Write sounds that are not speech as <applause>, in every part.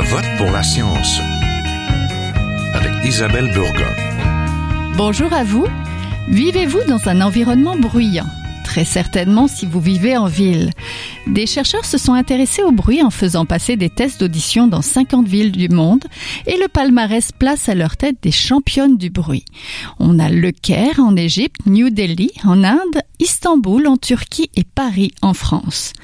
Je vote pour la science avec Isabelle Burgon. Bonjour à vous. Vivez-vous dans un environnement bruyant? Très certainement si vous vivez en ville. Des chercheurs se sont intéressés au bruit en faisant passer des tests d'audition dans 50 villes du monde et le palmarès place à leur tête des championnes du bruit. On a Le Caire en Égypte, New Delhi en Inde, Istanbul en Turquie et Paris en France.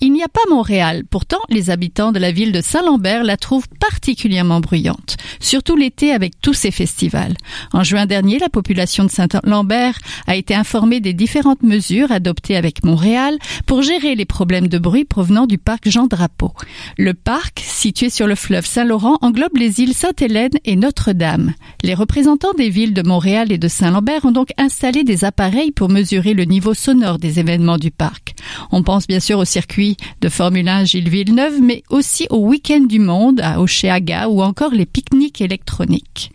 Il n'y a pas Montréal, pourtant les habitants de la ville de Saint-Lambert la trouvent particulièrement bruyante, surtout l'été avec tous ses festivals. En juin dernier, la population de Saint-Lambert a été informée des différentes mesures adopté avec Montréal pour gérer les problèmes de bruit provenant du parc Jean Drapeau. Le parc, situé sur le fleuve Saint-Laurent, englobe les îles Sainte-Hélène et Notre-Dame. Les représentants des villes de Montréal et de Saint-Lambert ont donc installé des appareils pour mesurer le niveau sonore des événements du parc. On pense bien sûr au circuit de Formule 1 Gilles Villeneuve, mais aussi au Week-end du Monde à Oceaga ou encore les pique-niques électroniques.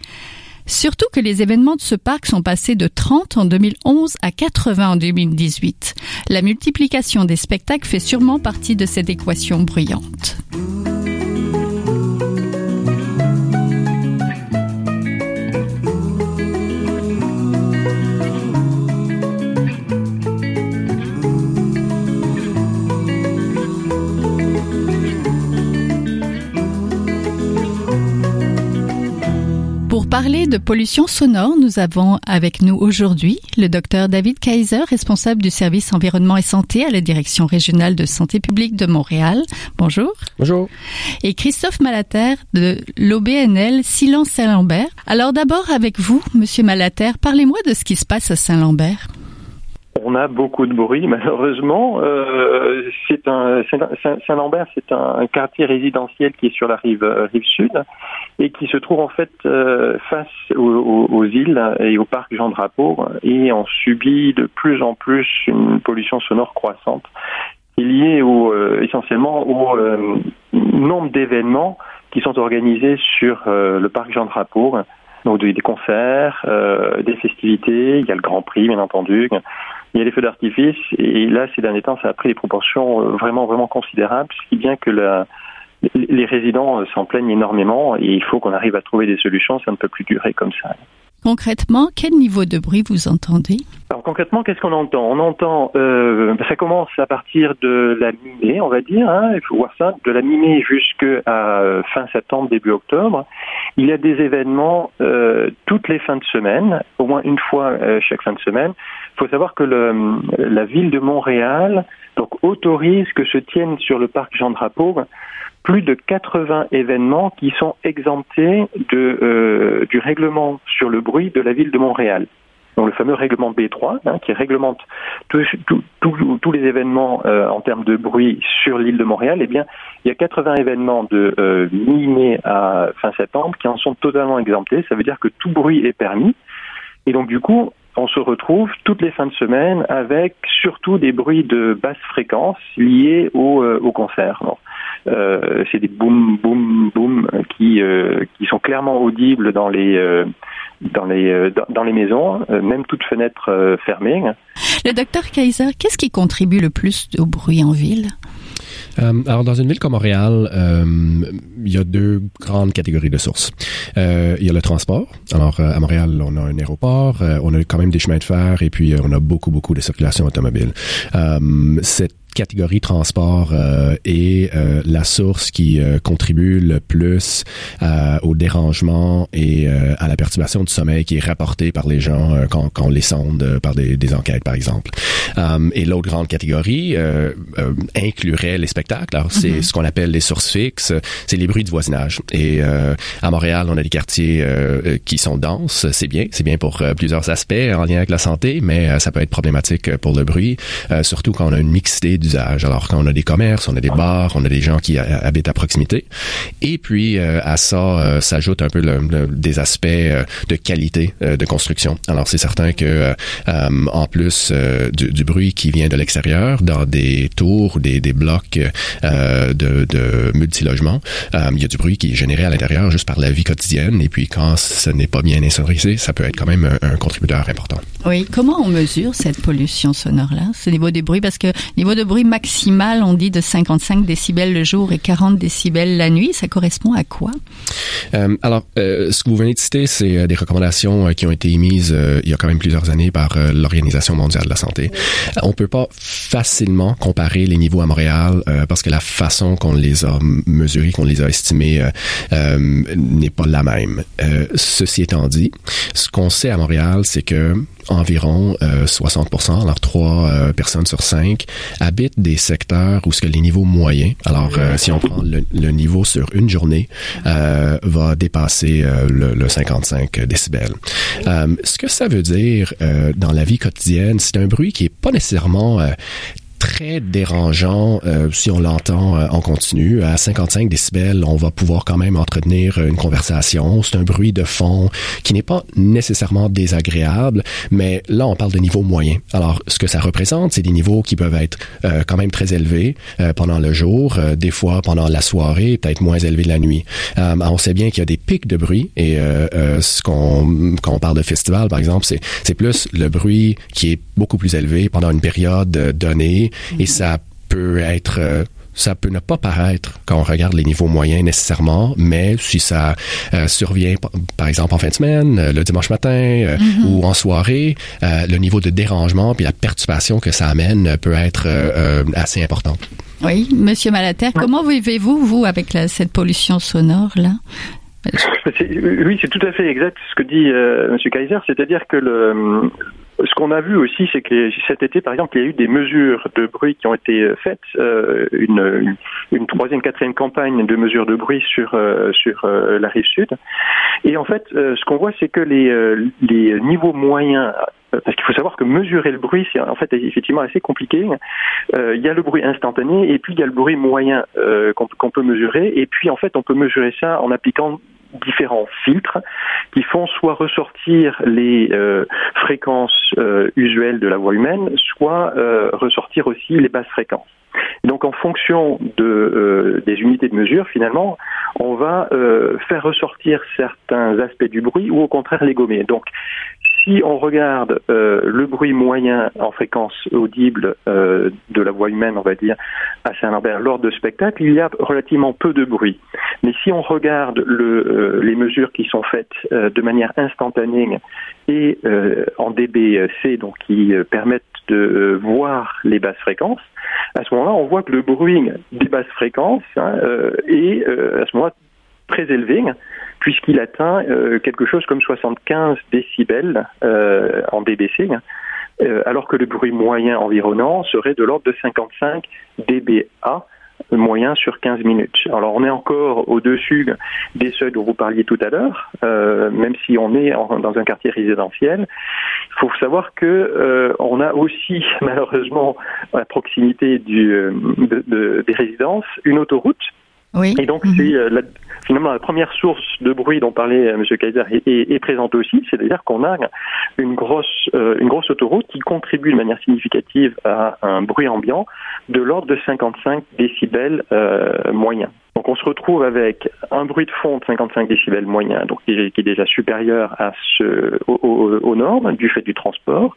Surtout que les événements de ce parc sont passés de 30 en 2011 à 80 en 2018. La multiplication des spectacles fait sûrement partie de cette équation bruyante. Parler de pollution sonore, nous avons avec nous aujourd'hui le docteur David Kaiser, responsable du service environnement et santé à la direction régionale de santé publique de Montréal. Bonjour. Bonjour. Et Christophe Malater de l'OBNL Silence Saint-Lambert. Alors d'abord avec vous, monsieur Malater, parlez-moi de ce qui se passe à Saint-Lambert. On a beaucoup de bruit, <laughs> malheureusement. Euh, Saint-Lambert, c'est un quartier résidentiel qui est sur la rive euh, sud et qui se trouve en fait euh, face aux, îles et au parc Jean Drapeau et on subit de plus en plus une pollution sonore croissante qui est liée au, essentiellement au nombre d'événements qui sont organisés sur le parc Jean Drapeau. Donc des concerts, des festivités, il y a le Grand Prix bien entendu, il y a les feux d'artifice, et là, ces derniers temps, ça a pris des proportions euh, vraiment, vraiment considérables, qui bien que les résidents euh, s'en plaignent énormément, et il faut qu'on arrive à trouver des solutions, ça ne peut plus durer comme ça. Concrètement, quel niveau de bruit vous entendez? Alors concrètement, qu'est-ce qu'on entend? On entend, euh, ça commence à partir de la mi-mai, on va dire, hein, il faut voir ça, de la mi-mai jusqu'à euh, fin septembre, début octobre. Il y a des événements euh, toutes les fins de semaine, au moins une fois chaque fin de semaine. Il faut savoir que la ville de Montréal autorise que se tiennent sur le parc Jean Drapeau plus de 80 événements qui sont exemptés de, euh, du règlement sur le bruit de la ville de Montréal. Donc le fameux règlement B3, hein, qui réglemente tous les événements euh, en termes de bruit sur l'île de Montréal, eh bien, il y a 80 événements de euh, mi-mai à fin septembre qui en sont totalement exemptés. Ça veut dire que tout bruit est permis. Et donc, du coup, on se retrouve toutes les fins de semaine avec surtout des bruits de basse fréquence liés au, euh, au concert. Euh, c'est des boum boum boum qui euh, qui sont clairement audibles dans les euh, dans les dans, les maisons, même toutes fenêtres fermées. Le docteur Kaiser, qu'est-ce qui contribue le plus au bruit en ville? Euh, alors, dans une ville comme Montréal, euh, il y a deux grandes catégories de sources. Euh, il y a le transport. Alors, à Montréal, on a un aéroport, on a quand même des chemins de fer et puis on a beaucoup, beaucoup de circulation automobile. cette catégorie transport euh, est euh, la source qui euh, contribue le plus euh, au dérangement et euh, à la perturbation du sommeil qui est rapportée par les gens quand, quand, on les sonde par des, des, enquêtes, par exemple. et l'autre grande catégorie inclurait les spectacles. Alors, c'est mm-hmm. ce qu'on appelle les sources fixes, c'est les bruits de voisinage. Et à Montréal, on a des quartiers qui sont denses, c'est bien, c'est bien pour plusieurs aspects en lien avec la santé, mais ça peut être problématique pour le bruit, surtout quand on a une mixité Alors quand on a des commerces, on a des bars, on a des gens qui habitent à proximité. Et puis euh, à ça euh, s'ajoute un peu des aspects euh, de qualité de construction. Alors c'est certain que en plus du, bruit qui vient de l'extérieur, dans des tours, des, des blocs de, de multilogements, il y a du bruit qui est généré à l'intérieur juste par la vie quotidienne. Et puis quand ce n'est pas bien insonorisé, ça peut être quand même un, contributeur important. Oui. Comment on mesure cette pollution sonore là, ce niveau de bruit Parce que niveau de bruit maximal, on dit de 55 décibels le jour et 40 décibels la nuit. Ça correspond à quoi? Euh, Alors, euh, ce que vous venez de citer, c'est euh, des recommandations qui ont été émises il y a quand même plusieurs années par l'Organisation mondiale de la santé. on peut pas facilement comparer les niveaux à Montréal parce que la façon qu'on les a mesurés, qu'on les a estimés, n'est pas la même. ceci étant dit, ce qu'on sait à Montréal, c'est que environ 60%, euh, alors 3 euh, personnes sur 5, habitent des secteurs où ce que les niveaux moyens, alors euh, si on prend le, niveau sur une journée, va dépasser le, le, 55 décibels. ce que ça veut dire dans la vie quotidienne, c'est un bruit qui est pas nécessairement très dérangeant euh, si on l'entend euh, en continu. À 55 décibels, on va pouvoir quand même entretenir une conversation. C'est un bruit de fond qui n'est pas nécessairement désagréable, mais là, on parle de niveau moyen. Alors, ce que ça représente, c'est des niveaux qui peuvent être euh, quand même très élevés pendant le jour, des fois pendant la soirée, peut-être moins élevés la nuit. on sait bien qu'il y a des pics de bruit et ce qu'on quand on parle de festival, par exemple, c'est plus le bruit qui est beaucoup plus élevé pendant une période donnée et ça peut être euh, ça peut ne pas paraître quand on regarde les niveaux moyens nécessairement, mais si ça euh, survient, par exemple en fin de semaine, euh, le dimanche matin mm-hmm. ou en soirée, le niveau de dérangement puis la perturbation que ça amène peut être assez important. Oui, Monsieur Malater, comment vivez-vous vous avec cette pollution sonore là? Oui, c'est tout à fait exact ce que dit euh, M. Kaiser, c'est-à-dire que le, ce qu'on a vu aussi, c'est que cet été, par exemple, il y a eu des mesures de bruit qui ont été faites, euh, une, troisième, quatrième campagne de mesures de bruit sur euh, sur euh, la rive sud. Et en fait, ce qu'on voit, c'est que les les niveaux moyens parce qu'il faut savoir que mesurer le bruit, c'est en fait effectivement assez compliqué. Euh, il y a le bruit instantané et puis il y a le bruit moyen euh, qu'on peut mesurer. Et puis en fait, on peut mesurer ça en appliquant différents filtres qui font soit ressortir les euh, fréquences usuelles de la voix humaine, soit ressortir aussi les basses fréquences. Donc en fonction de, des unités de mesure, finalement, on va faire ressortir certains aspects du bruit ou au contraire les gommer. Donc si on regarde euh, le bruit moyen en fréquence audible euh, de la voix humaine, on va dire, à Saint-Lambert lors de spectacles, il y a relativement peu de bruit. Mais si on regarde le, euh, les mesures qui sont faites de manière instantanée et en DBC, donc qui permettent de voir les basses fréquences, à ce moment-là, on voit que le bruit des basses fréquences hein, est à ce moment-là très élevé puisqu'il atteint euh, quelque chose comme 75 décibels euh, en BBC, euh, alors que le bruit moyen environnant serait de l'ordre de 55 dBA moyen sur 15 minutes. Alors on est encore au-dessus des seuils dont vous parliez tout à l'heure, même si on est dans un quartier résidentiel. Il faut savoir que on a aussi <laughs> malheureusement à proximité du, des résidences une autoroute oui. Et donc, c'est mhm. la, finalement la première source de bruit dont parlait euh, M. Kaiser est, est, présente aussi, c'est-à-dire qu'on a une grosse, euh, une grosse autoroute qui contribue de manière significative à un bruit ambiant de l'ordre de 55 décibels euh, moyens. Donc on se retrouve avec un bruit de fond de 55 décibels moyen, donc qui est déjà supérieur à ce, aux, normes du fait du transport,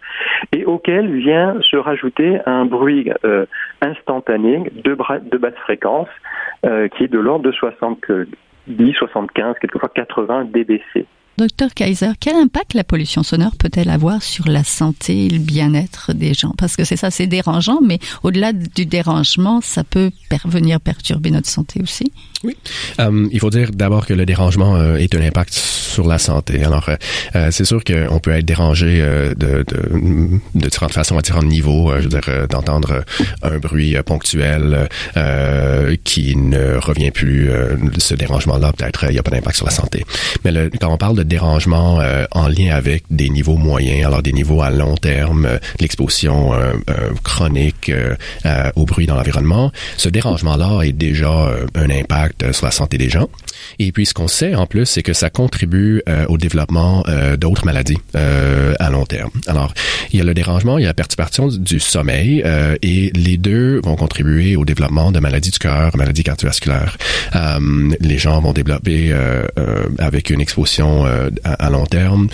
et auquel vient se rajouter un bruit euh, instantané de, de basse fréquence euh, qui est de l'ordre de 70, 75, quelquefois 80 dBc. Docteur Kaiser, quel impact la pollution sonore peut-elle avoir sur la santé et le bien-être des gens? Parce que c'est ça, c'est dérangeant, mais au-delà du dérangement, ça peut venir perturber notre santé aussi. Oui, euh, il faut dire d'abord que le dérangement euh, est un impact sur la santé. Alors, euh, c'est sûr qu'on peut être dérangé de, de, de différentes façons à différents niveaux. je veux dire, d'entendre un bruit ponctuel qui ne revient plus. ce dérangement-là, peut-être, il n'y a pas d'impact sur la santé. Mais le, quand on parle de dérangement en lien avec des niveaux moyens, alors des niveaux à long terme, l'exposition chronique au bruit dans l'environnement, ce dérangement-là est déjà un impact sur la santé des gens. Et puis, ce qu'on sait en plus, c'est que ça contribue contribue au développement d'autres maladies à long terme. Alors, il y a le dérangement, il y a la perturbation du sommeil, et les deux vont contribuer au développement de maladies du cœur, maladies cardiovasculaires. les gens vont développer avec une exposition à, long terme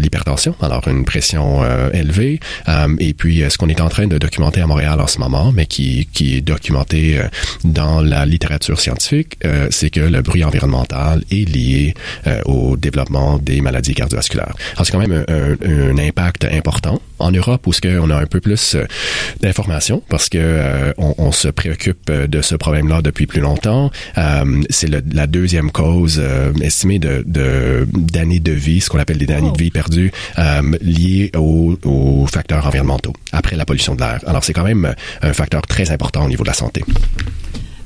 l'hypertension, alors une pression élevée, et puis ce qu'on est en train de documenter à Montréal en ce moment, mais qui, qui est documenté dans la littérature scientifique, c'est que le bruit environnemental est lié euh, développement des maladies cardiovasculaires. Alors, c'est quand même un, impact important. En Europe, où ce qu'on a un peu plus euh, d'informations, parce que euh, on, se préoccupe de ce problème-là depuis plus longtemps. c'est la deuxième cause estimée de d'années de, vie, ce qu'on appelle des années de vie perdues, liées aux, aux facteurs environnementaux, après la pollution de l'air. Alors, c'est quand même un facteur très important au niveau de la santé.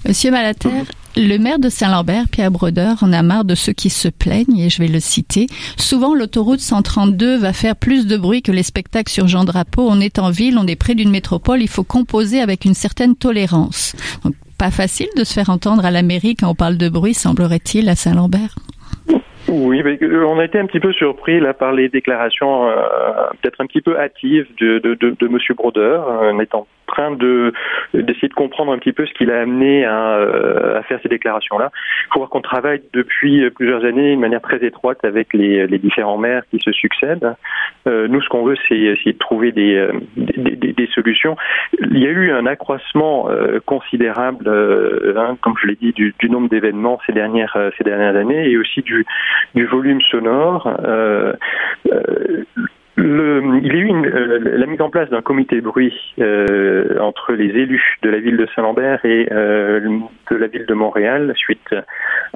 Monsieur Malater, le maire de Saint-Lambert, Pierre Brodeur, en a marre de ceux qui se plaignent, et je vais le citer. Souvent, l'autoroute 132 va faire plus de bruit que les spectacles sur Jean Drapeau. On est en ville, on est près d'une métropole, il faut composer avec une certaine tolérance. Donc, pas facile de se faire entendre à la mairie quand on parle de bruit, semblerait-il, à Saint-Lambert. Oui, euh, on a été un petit peu surpris là par les déclarations euh, peut-être un petit peu hâtives de, de, Monsieur Brodeur, en étant train de d'essayer de comprendre un petit peu ce qui l'a amené à, euh, à, faire ces déclarations-là. Il faut voir qu'on travaille depuis plusieurs années de manière très étroite avec les, les différents maires qui se succèdent. Euh, nous, ce qu'on veut, c'est essayer de trouver des, des, des, solutions. Il y a eu un accroissement euh, considérable, hein, comme je l'ai dit, du, du nombre d'événements ces dernières ces dernières années et aussi du du volume sonore. Il y a eu euh, la mise en place d'un comité bruit euh, entre les élus de la ville de Saint-Lambert et euh, de la ville de Montréal suite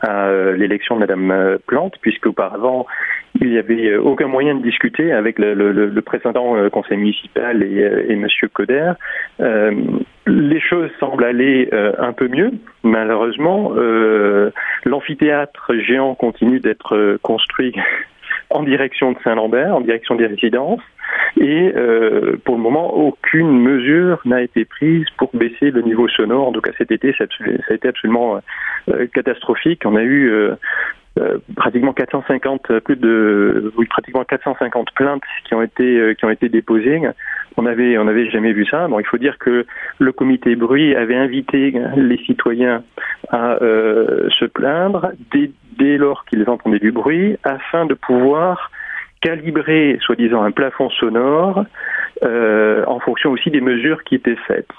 à l'élection de Madame Plante, puisque auparavant il n'y avait aucun moyen de discuter avec le, le, le précédent conseil municipal et, et Monsieur Coder. les choses semblent aller un peu mieux. Malheureusement, l'amphithéâtre géant continue d'être construit en direction de Saint-Lambert, en direction des résidences. Et euh, pour le moment, aucune mesure n'a été prise pour baisser le niveau sonore. En tout cas, cet été, ça, a été absolument euh, catastrophique. On a eu euh, euh, pratiquement 450 plus de oui, pratiquement 450 plaintes qui ont été qui ont été déposées. On avait on n'avait jamais vu ça. Bon, il faut dire que le comité bruit avait invité les citoyens à se plaindre dès dès lors qu'ils entendaient du bruit, afin de pouvoir calibrer, soi-disant, un plafond sonore euh, en fonction aussi des mesures qui étaient faites.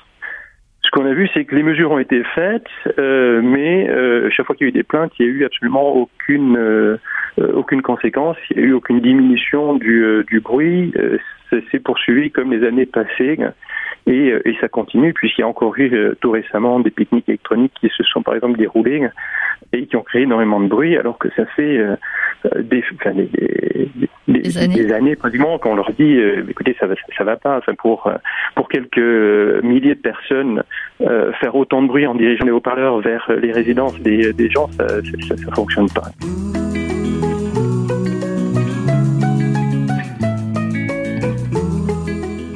Ce qu'on a vu, c'est que les mesures ont été faites, euh, mais euh, chaque fois qu'il y a eu des plaintes, il n'y a eu absolument aucune aucune conséquence, il n'y a eu aucune diminution du, euh, du bruit. c'est poursuivi comme les années passées. Et, et, ça continue puisqu'il y a encore eu tout récemment des pique-niques électroniques qui se sont par exemple déroulés et qui ont créé énormément de bruit alors que ça fait euh, des, enfin, des, des, des, années. des, années. pratiquement qu'on leur dit euh, écoutez ça va ça va pas enfin pour euh, pour quelques milliers de personnes faire autant de bruit en dirigeant les haut-parleurs vers les résidences des, des gens ça, ça, ça fonctionne pas.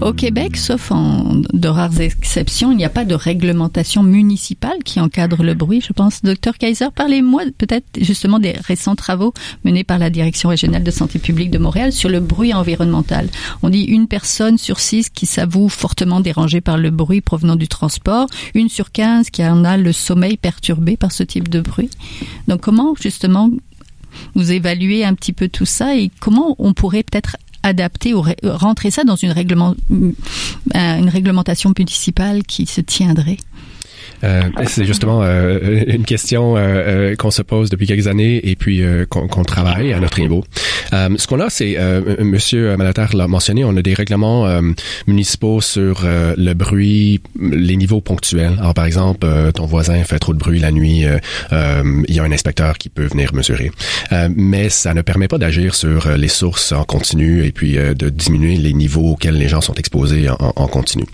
Au Québec, sauf en de rares exceptions, il n'y a pas de réglementation municipale qui encadre le bruit, je pense. Docteur Kaiser, parlez-moi peut-être justement des récents travaux menés par la Direction régionale de santé publique de Montréal sur le bruit environnemental. On dit une personne sur six qui s'avoue fortement dérangée par le bruit provenant du transport, une sur quinze qui en a le sommeil perturbé par ce type de bruit. Donc comment justement vous évaluez un petit peu tout ça et comment on pourrait peut-être adapter ou rentrer ça dans une, règlement, euh, une réglementation municipale qui se tiendrait euh, c'est justement euh, une question qu'on se pose depuis quelques années et puis qu'on qu travaille à notre niveau. Ce qu'on a, c'est, Monsieur Malater l'a mentionné, on a des règlements municipaux sur le bruit, les niveaux ponctuels. Alors, par exemple, ton voisin fait trop de bruit la nuit, il y a un inspecteur qui peut venir mesurer. mais ça ne permet pas d'agir sur les sources en continu et puis de diminuer les niveaux auxquels les gens sont exposés en continu.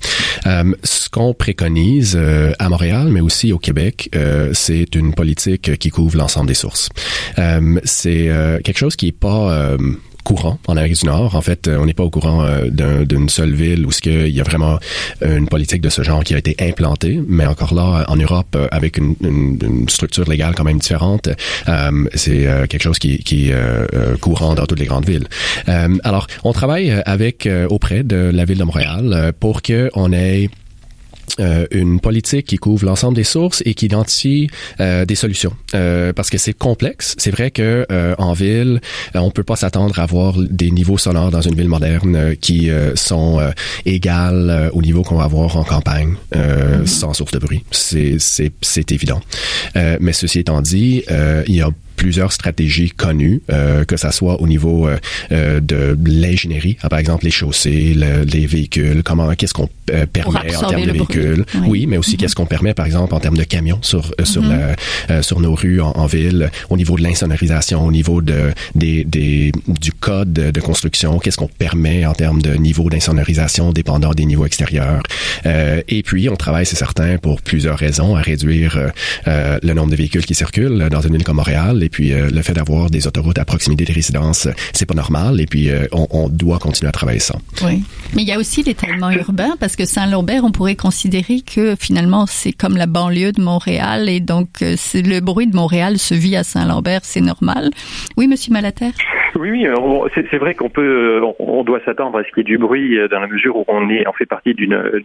Ce qu'on préconise à Montréal, mais aussi au Québec, euh, c'est une politique qui couvre l'ensemble des sources. Euh, c'est euh, quelque chose qui est pas courant en Amérique du Nord. En fait, on n'est pas au courant d'une seule ville où ce il y a vraiment une politique de ce genre qui a été implantée, mais encore là, en Europe, avec une, structure légale quand même différente, c'est quelque chose qui, qui est courant dans toutes les grandes villes. alors, on travaille avec auprès de la ville de Montréal pour que on ait euh, une politique qui couvre l'ensemble des sources et qui identifie euh, des solutions euh, parce que c'est complexe. C'est vrai que en ville, on peut pas s'attendre à avoir des niveaux sonores dans une ville moderne qui sont égales au niveau qu'on va avoir en campagne mm-hmm. sans source de bruit. C'est c'est c'est évident. mais ceci étant dit, il y a plusieurs stratégies connues, euh, que ça soit au niveau euh, euh de l'ingénierie, par exemple les chaussées, les véhicules, comment, qu'est-ce qu'on euh, permet en termes de véhicules, oui. mais aussi mm-hmm. qu'est-ce qu'on permet, par exemple, en termes de camions sur sur mm-hmm. la, sur nos rues en, ville, au niveau de l'insonorisation, au niveau de des, des du code de construction, qu'est-ce qu'on permet en termes de niveau d'insonorisation dépendant des niveaux extérieurs. et puis, on travaille, c'est certain, pour plusieurs raisons, à réduire le nombre de véhicules qui circulent dans une ville comme Montréal et puis euh, le fait d'avoir des autoroutes à proximité des résidences, c'est pas normal. Et puis euh, on, doit continuer à travailler ça. Oui, mais il y a aussi l'étalement urbain parce que Saint-Lambert, on pourrait considérer que finalement c'est comme la banlieue de Montréal et donc euh, le bruit de Montréal se vit à Saint-Lambert, c'est normal. Oui, Monsieur Malater? Oui, oui, c'est vrai qu'on peut, on doit s'attendre à ce qu'il y ait du bruit dans la mesure où on est, on fait partie d'une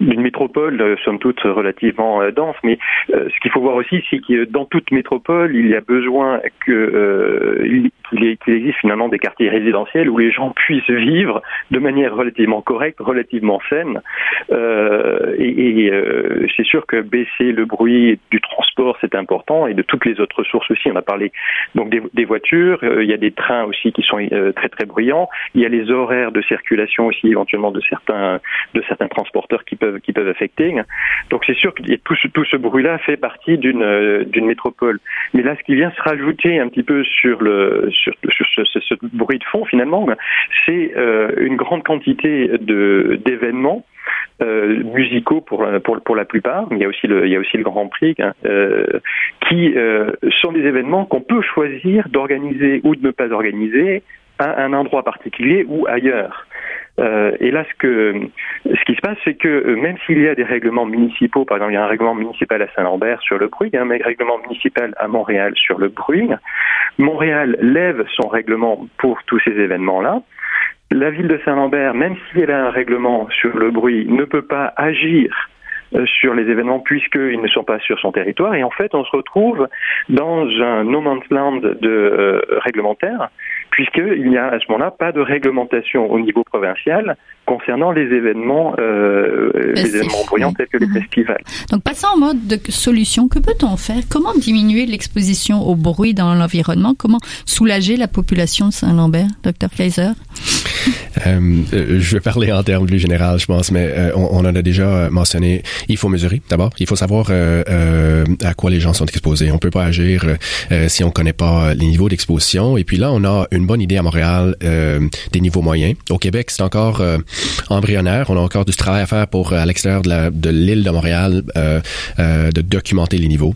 d'une métropole, somme toute relativement dense. Mais ce qu'il faut voir aussi, c'est que dans toute métropole il y a besoin que euh, qu'il existe finalement des quartiers résidentiels où les gens puissent vivre de manière relativement correcte, relativement saine. Euh, et, euh, c'est sûr que baisser le bruit du transport, c'est important, et de toutes les autres sources aussi. On a parlé donc des, voitures, euh, il y a des trains aussi qui sont très très bruyants. Il y a les horaires de circulation aussi éventuellement de certains de certains transporteurs qui peuvent qui peuvent affecter. Donc c'est sûr que tout ce, tout ce bruit-là fait partie d'une d'une métropole. Mais là, ce qui vient se rajouter un petit peu sur le sur, ce, bruit de fond finalement, c'est euh, une grande quantité d'événements euh, musicaux pour, pour, pour la plupart, il y a aussi le, il y a aussi le Grand Prix, hein, euh, qui sont des événements qu'on peut choisir d'organiser ou de ne pas organiser à un endroit particulier ou ailleurs. Euh, et là, ce, ce qui se passe, c'est que euh, même s'il y a des règlements municipaux, par exemple, il y a un règlement municipal à Saint-Lambert sur le bruit, il y a un règlement municipal à Montréal sur le bruit, Montréal lève son règlement pour tous ces événements-là. La ville de Saint-Lambert, même si elle a un règlement sur le bruit, ne peut pas agir sur les événements puisqu'ils ne sont pas sur son territoire. Et en fait, on se retrouve dans un no man's land de euh, réglementaire puisqu'il n'y a à ce moment-là pas de réglementation au niveau provincial concernant les événements, euh, les événements bruyants tels que les mhm. festivals. Donc, passons en mode de solution. Que peut-on faire? Comment diminuer l'exposition au bruit dans l'environnement? Comment soulager la population de Saint-Lambert, Dr. Kaiser euh, je vais parler en termes plus général, je pense, mais euh, on, on, en a déjà mentionné. Il faut mesurer d'abord. Il faut savoir euh, euh, à quoi les gens sont exposés. On peut pas agir euh, si on connaît pas les niveaux d'exposition. Et puis là, on a une bonne idée à Montréal des niveaux moyens. Au Québec, c'est encore embryonnaire. On a encore du travail à faire pour à l'extérieur de l'île de, de, Montréal de documenter les niveaux.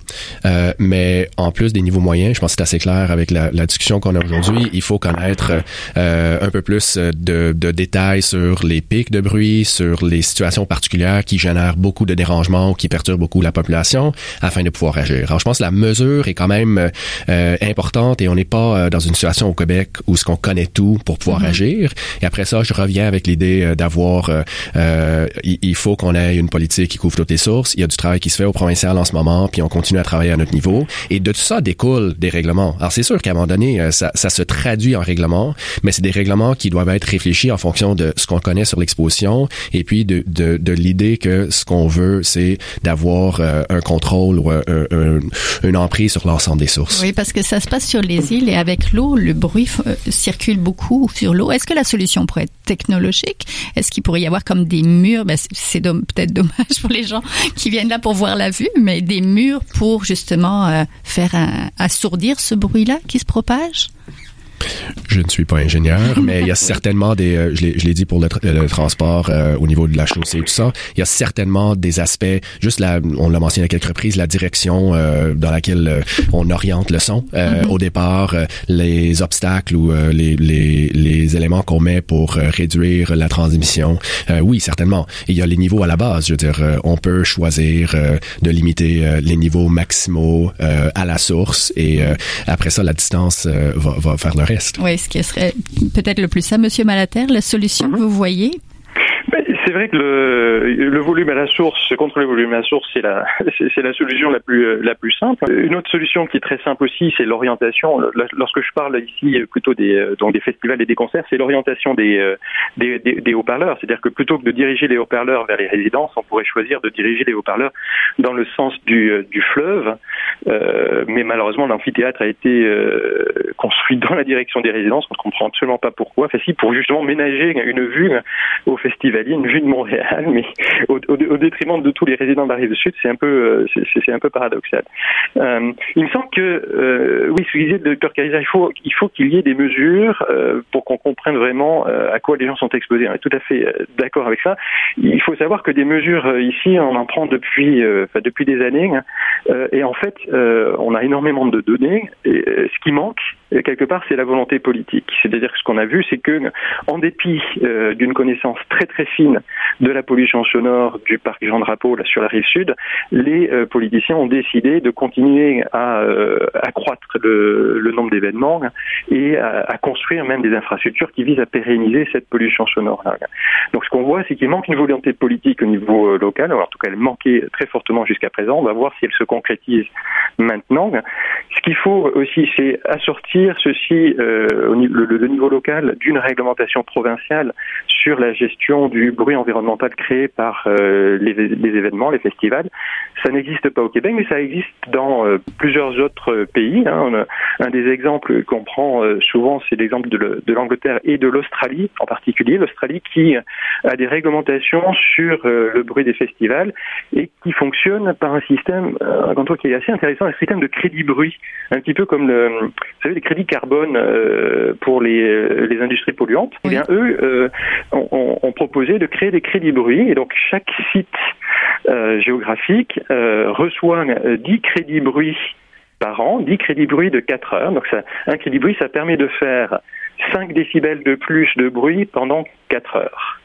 mais en plus des niveaux moyens, je pense que c'est assez clair avec la, la discussion qu'on a aujourd'hui. Il faut connaître un peu plus de, de, détails sur les pics de bruit, sur les situations particulières qui génèrent beaucoup de dérangements ou qui perturbent beaucoup la population afin de pouvoir agir. Alors, je pense que la mesure est quand même euh, importante et on n'est pas euh, dans une situation au Québec où ce qu'on connaît tout pour pouvoir mm-hmm. agir. Et après ça, je reviens avec l'idée euh, d'avoir, euh, il, faut qu'on ait une politique qui couvre toutes les sources. Il y a du travail qui se fait au provincial en ce moment, puis on continue à travailler à notre niveau. Et de tout ça découle des règlements. Alors, c'est sûr qu'à un moment donné, ça, ça se traduit en règlements, mais c'est des règlements qui doivent être réfléchis en fonction de ce qu'on connaît sur l'exposition et puis de, de, de l'idée que ce qu'on veut, c'est d'avoir euh, un contrôle ou un, une emprise sur l'ensemble des sources. Oui, parce que ça se passe sur les îles et avec l'eau, le bruit euh, circule beaucoup sur l'eau. Est-ce que la solution pourrait être technologique? Est-ce qu'il pourrait y avoir comme des murs? Ben, c'est peut-être dommage <laughs> pour les gens qui viennent là pour voir la vue, mais des murs pour justement euh, faire assourdir ce bruit-là qui se propage? Je ne suis pas ingénieur, <laughs> mais il y a certainement des, euh, je l'ai dit pour le, transport euh, au niveau de la chaussée et tout ça, il y a certainement des aspects, juste là, on l'a mentionné à quelques reprises, la direction euh, dans laquelle on oriente le son. Mm-hmm. Au départ, les obstacles ou les, les, les, éléments qu'on met pour réduire la transmission. oui, certainement. il y a les niveaux à la base. Je veux dire, on peut choisir de limiter les niveaux maximaux à la source et après ça, la distance va, va faire le reste. Oui, ce qui serait peut-être le plus ça. Monsieur Malater, la solution que vous voyez c'est vrai que le, le, volume à la source, contrôler le volume à la source, c'est la, <laughs> c'est la solution la plus, la plus simple. Une autre solution qui est très simple aussi, c'est l'orientation. Lorsque je parle ici plutôt des, donc des festivals et des concerts, c'est l'orientation des, des, des, haut-parleurs. C'est-à-dire que plutôt que de diriger les haut-parleurs vers les résidences, on pourrait choisir de diriger les haut-parleurs dans le sens du, du fleuve. Euh, mais malheureusement, l'amphithéâtre a été euh, construit dans la direction des résidences. On ne comprend absolument pas pourquoi. Enfin, si, pour justement ménager une vue aux une de Montréal, mais <laughs> au, détriment de tous les résidents de la sud, c'est un peu, euh, c'est un peu paradoxal. Euh, il me semble que, euh, oui, ce que disait le docteur Cariza, il faut, il faut qu'il y ait des mesures pour qu'on comprenne vraiment à quoi les gens sont exposés. On est tout à fait d'accord avec ça. Il faut savoir que des mesures ici, on en prend depuis, depuis des années, hein, et en fait, on a énormément de données. Et ce qui manque, quelque part, c'est la volonté politique. C'est-à-dire que ce qu'on a vu, c'est que, en dépit d'une connaissance très très fine de la pollution sonore du parc Jean Drapeau sur la rive sud, les euh, politiciens ont décidé de continuer à euh, accroître le, nombre d'événements et à, construire même des infrastructures qui visent à pérenniser cette pollution sonore. Donc ce qu'on voit, c'est qu'il manque une volonté politique au niveau euh, local, en tout cas elle manquait très fortement jusqu'à présent, on va voir si elle se concrétise maintenant. Ce qu'il faut aussi, c'est assortir ceci euh, au niveau local d'une réglementation provinciale sur la gestion du bruit environnemental créé par euh, les, événements, les festivals. Ça n'existe pas au Québec, mais ça existe dans euh, plusieurs autres pays. Hein. un des exemples qu'on prend souvent, c'est l'exemple de l'Angleterre et de l'Australie en particulier. L'Australie qui a des réglementations sur le bruit des festivals et qui fonctionne par un système, un qui est assez intéressant, un système de crédit bruit, un petit peu comme le, vous crédits carbone pour les, les industries polluantes. Eh bien, eux ont, ont proposé de créer des crédits bruit. Et donc chaque site euh, géographique euh, reçoit 10 euh, crédits bruit par an, 10 crédits bruit de 4 heures. Donc ça, un crédit bruit, ça permet de faire 5 décibels de plus de bruit pendant 4 heures.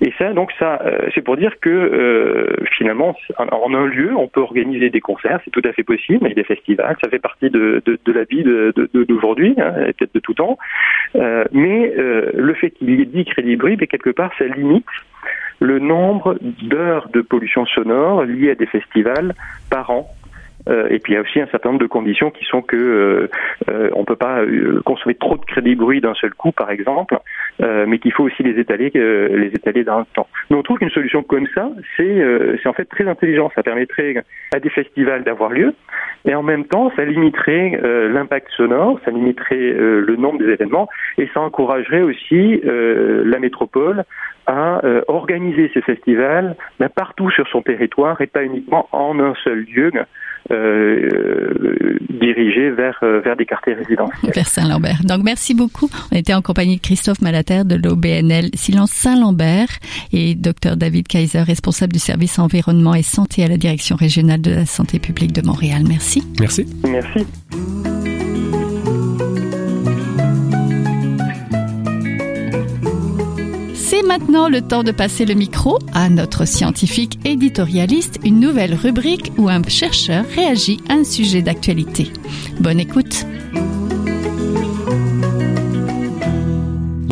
Et ça, donc ça, euh, c'est pour dire que euh, finalement, en un lieu, on peut organiser des concerts, c'est tout à fait possible, et des festivals, ça fait partie de, de, la vie d'aujourd'hui, hein, et peut-être de tout temps. Euh, mais le fait qu'il y ait 10 crédits mais quelque part, ça limite le nombre d'heures de pollution sonore liées à des festivals par an euh, et puis il y a aussi un certain nombre de conditions qui sont que euh, euh on peut pas euh, consommer trop de crédits bruit d'un seul coup, par exemple, mais qu'il faut aussi les étaler, les étaler dans le temps. Mais on trouve qu'une solution comme ça, c'est en fait très intelligent. Ça permettrait à des festivals d'avoir lieu, et en même temps, ça limiterait l'impact sonore, ça limiterait le nombre des événements, et ça encouragerait aussi la métropole à organiser ces festivals partout sur son territoire et pas uniquement en un seul lieu euh, dirigé vers, euh, vers des quartiers résidentiels. Vers Saint-Lambert. Donc, merci beaucoup. On était en compagnie de Christophe Malater de l'OBNL Silence Saint-Lambert et Dr David Kaiser, responsable du service environnement et santé à la Direction régionale de la santé publique de Montréal. Merci. Merci. Merci. C'est maintenant le temps de passer le micro à notre scientifique éditorialiste, une nouvelle rubrique où un chercheur réagit à un sujet d'actualité. Bonne écoute.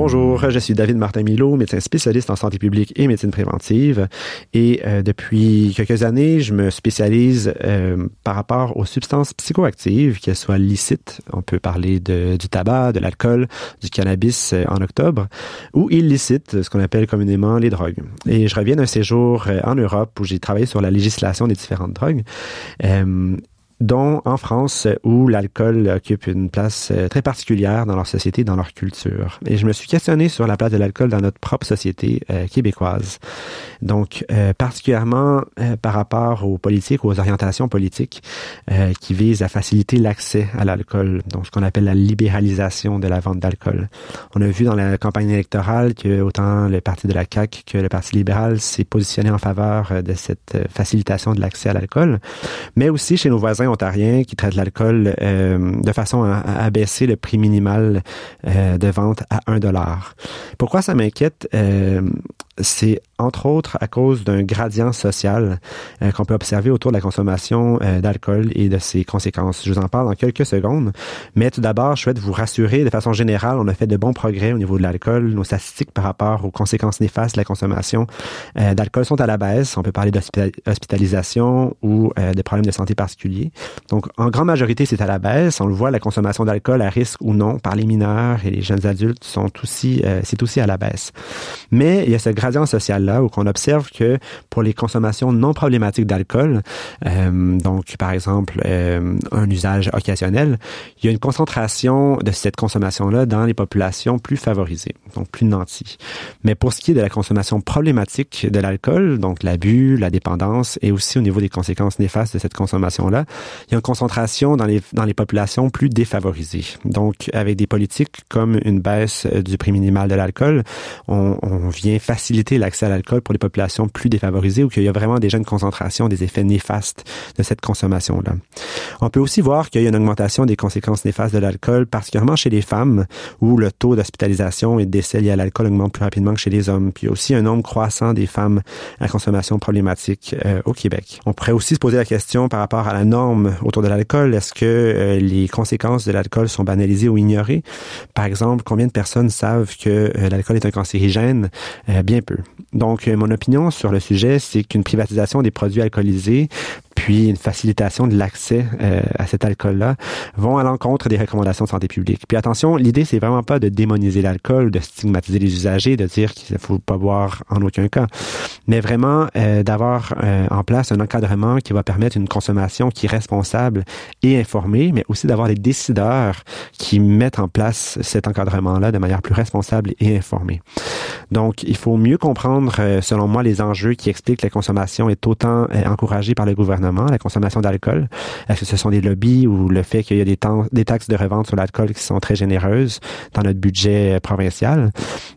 Bonjour, je suis David Martin Milo, médecin spécialiste en santé publique et médecine préventive. Et euh, depuis quelques années, je me spécialise euh, par rapport aux substances psychoactives, qu'elles soient licites, on peut parler de, du tabac, de l'alcool, du cannabis euh, en octobre, ou illicites, ce qu'on appelle communément les drogues. Et je reviens d'un séjour en Europe où j'ai travaillé sur la législation des différentes drogues. Dont en France où l'alcool occupe une place euh, très particulière dans leur société, dans leur culture. Et je me suis questionné sur la place de l'alcool dans notre propre société euh, québécoise. Donc, euh, particulièrement par rapport aux politiques, aux orientations politiques qui visent à faciliter l'accès à l'alcool, donc ce qu'on appelle la libéralisation de la vente d'alcool. On a vu dans la campagne électorale que autant le Parti de la CAQ que le Parti libéral s'est positionné en faveur de cette facilitation de l'accès à l'alcool, mais aussi chez nos voisins ontariens qui traitent l'alcool euh, de façon à, à, baisser le prix minimal euh, de vente à 1 dollar. Pourquoi ça m'inquiète? Euh, c'est entre autres à cause d'un gradient social euh, qu'on peut observer autour de la consommation euh, d'alcool et de ses conséquences. Je vous en parle dans quelques secondes, mais tout d'abord, je souhaite vous rassurer de façon générale, on a fait de bons progrès au niveau de l'alcool. Nos statistiques par rapport aux conséquences néfastes de la consommation euh, d'alcool sont à la baisse. On peut parler d'hospitalisation ou de problèmes de santé particuliers. Donc, en grande majorité, c'est à la baisse. On le voit, la consommation d'alcool à risque ou non par les mineurs et les jeunes adultes sont aussi, c'est aussi à la baisse. Mais il y a ce gradient social-là où qu'on observe que pour les consommations non problématiques d'alcool, euh, donc par exemple euh, un usage occasionnel, il y a une concentration de cette consommation-là dans les populations plus favorisées, donc plus nantis. Mais pour ce qui est de la consommation problématique de l'alcool, donc l'abus, la dépendance et aussi au niveau des conséquences néfastes de cette consommation-là, il y a une concentration dans les, dans les populations plus défavorisées. Donc avec des politiques comme une baisse du prix minimal de l'alcool, on, on vient faciliter l'accès à l'alcool pour les populations plus défavorisées ou qu'il y a vraiment déjà une concentration des effets néfastes de cette consommation-là. On peut aussi voir qu'il y a une augmentation des conséquences néfastes de l'alcool, particulièrement chez les femmes, où le taux d'hospitalisation et de décès liés à l'alcool augmente plus rapidement que chez les hommes. Puis aussi un nombre croissant des femmes à consommation problématique euh, au Québec. On pourrait aussi se poser la question par rapport à la norme autour de l'alcool. Est-ce que euh, les conséquences de l'alcool sont banalisées ou ignorées? Par exemple, combien de personnes savent que euh, l'alcool est un cancérigène? bien peu. Donc, mon opinion sur le sujet, c'est qu'une privatisation des produits alcoolisés puis une facilitation de l'accès euh, à cet alcool-là, vont à l'encontre des recommandations de santé publique. Puis attention, l'idée, c'est vraiment pas de démoniser l'alcool, de stigmatiser les usagers, de dire qu'il ne faut pas boire en aucun cas, mais vraiment euh, d'avoir euh, en place un encadrement qui va permettre une consommation qui est responsable et informée, mais aussi d'avoir des décideurs qui mettent en place cet encadrement-là de manière plus responsable et informée. Donc, il faut mieux comprendre, selon moi, les enjeux qui expliquent que la consommation est autant encouragée par le gouvernement la consommation d'alcool? Est-ce que ce sont des lobbies ou le fait qu'il y a des, taxes de revente sur l'alcool qui sont très généreuses dans notre budget euh, provincial?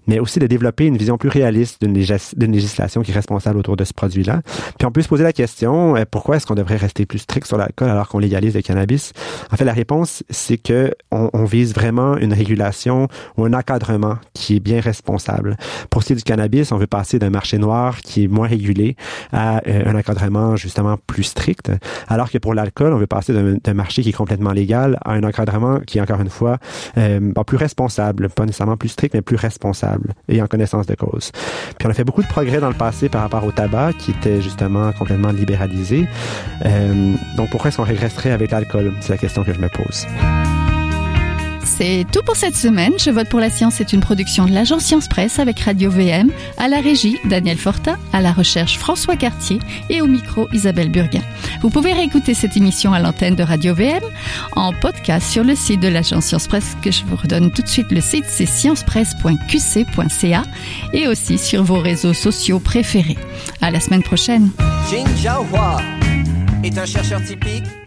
Mais aussi de développer une vision plus réaliste d'une législation qui est responsable autour de ce produit-là. Puis on peut se poser la question, euh, pourquoi est-ce qu'on devrait rester plus strict sur l'alcool alors qu'on légalise le cannabis? En fait, la réponse, c'est que on, on vise vraiment une régulation ou un encadrement qui est bien responsable. Pour ce qui est du cannabis, on veut passer d'un marché noir qui est moins régulé à euh, un encadrement justement plus strict alors que pour l'alcool, on veut passer d'un marché qui est complètement légal à un encadrement qui est encore une fois euh, plus responsable, pas nécessairement plus strict, mais plus responsable et en connaissance de cause. Puis on a fait beaucoup de progrès dans le passé par rapport au tabac, qui était justement complètement libéralisé. Euh, donc pourquoi est-ce qu'on régresserait avec l'alcool? C'est la question que je me pose. C'est tout pour cette semaine. Je vote pour la science c'est une production de l'agence Science Presse avec Radio VM, à la régie Daniel Fortin, à la recherche François Cartier et au micro Isabelle Burguin. Vous pouvez réécouter cette émission à l'antenne de Radio VM en podcast sur le site de l'agence Science Presse que je vous redonne tout de suite. Le site c'est sciencepresse.qc.ca et aussi sur vos réseaux sociaux préférés. À la semaine prochaine. Est